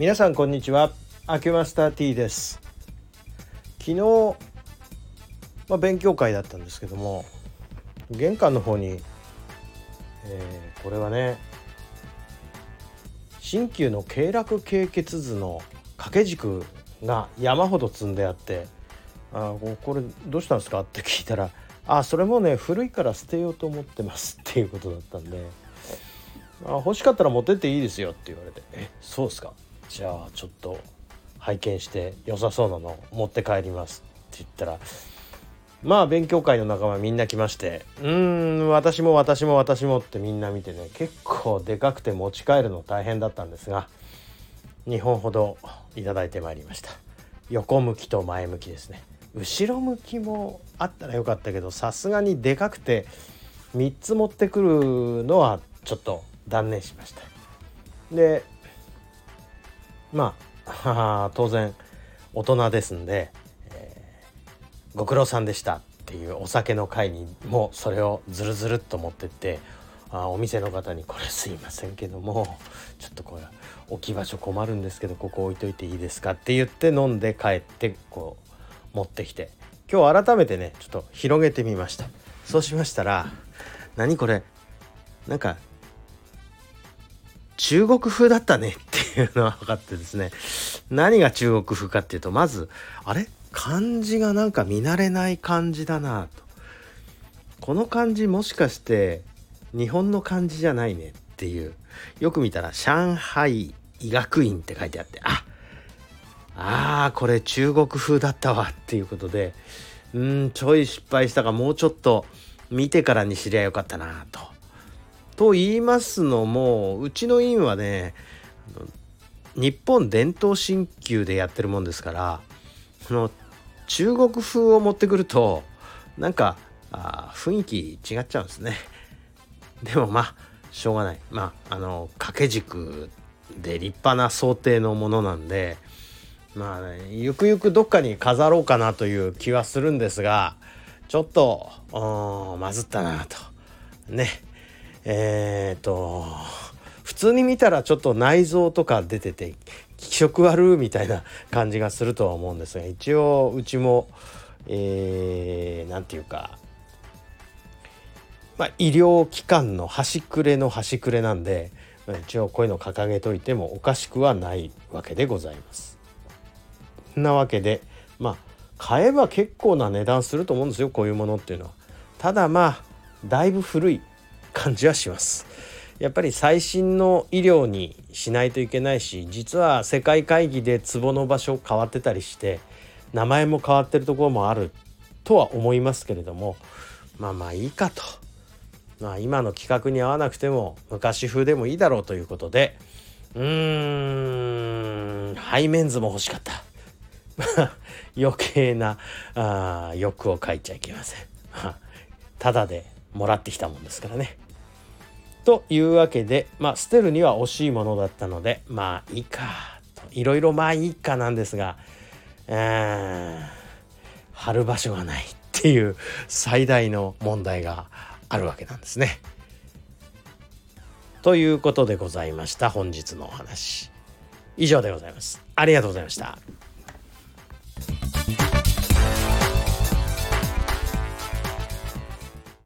皆さんこんにちはアキュマスター T です昨日、まあ、勉強会だったんですけども玄関の方に、えー、これはね鍼灸の経絡経血図の掛け軸が山ほど積んであって「あこれどうしたんですか?」って聞いたら「あそれもね古いから捨てようと思ってます」っていうことだったんで「あ欲しかったら持ってっていいですよ」って言われて「えそうですか？じゃあちょっと拝見して良さそうなの持って帰ります」って言ったらまあ勉強会の仲間みんな来まして「うーん私も私も私も」ってみんな見てね結構でかくて持ち帰るの大変だったんですが2本ほどいただいてまいりました。横向きと前向きですね。後ろ向きもあったらよかったけどさすがにでかくて3つ持ってくるのはちょっと断念しました。でまあ当然大人ですんで、えー、ご苦労さんでしたっていうお酒の会にもそれをずるずるっと持ってってあお店の方に「これすいませんけどもちょっとこれ置き場所困るんですけどここ置いといていいですか?」って言って飲んで帰ってこう持ってきて今日改めてねちょっと広げてみましたそうしましたら何これなんか中国風だったねっていうのは分かってですね。何が中国風かっていうとまずあれ？漢字がなんか見慣れない漢字だなと。この漢字もしかして日本の漢字じゃないねっていう。よく見たら上海医学院って書いてあってああーこれ中国風だったわっていうことでうんちょい失敗したかもうちょっと見てからに知りゃよかったなと。と言いますのもうちの院はね日本伝統鍼灸でやってるもんですからその中国風を持ってくるとなんかあ雰囲気違っちゃうんですね。でもまあしょうがない。まああの掛け軸で立派な想定のものなんでまあ、ね、ゆくゆくどっかに飾ろうかなという気はするんですがちょっとまずったなと。ね。えっ、と普通に見たらちょっと内臓とか出てて気色悪みたいな感じがするとは思うんですが一応うちも何、えー、て言うかまあ、医療機関の端くれの端くれなんで一応こういうの掲げといてもおかしくはないわけでございます。なわけでまあ買えば結構な値段すると思うんですよこういうものっていうのは。ただまあだいぶ古い感じはします。やっぱり最新の医療にしないといけないし実は世界会議で壺の場所変わってたりして名前も変わってるところもあるとは思いますけれどもまあまあいいかと。まあ、今の企画に合わなくても昔風でもいいだろうということでうーん背面図も欲しかった。余計なあ欲を書いちゃいけません。ただでもらってきたもんですからね。というわけでまあ捨てるには惜しいものだったのでまあいいかといろいろまあいいかなんですが貼る場所がないっていう最大の問題があるわけなんですね。ということでございました本日のお話以上でございます。ありがとうございました。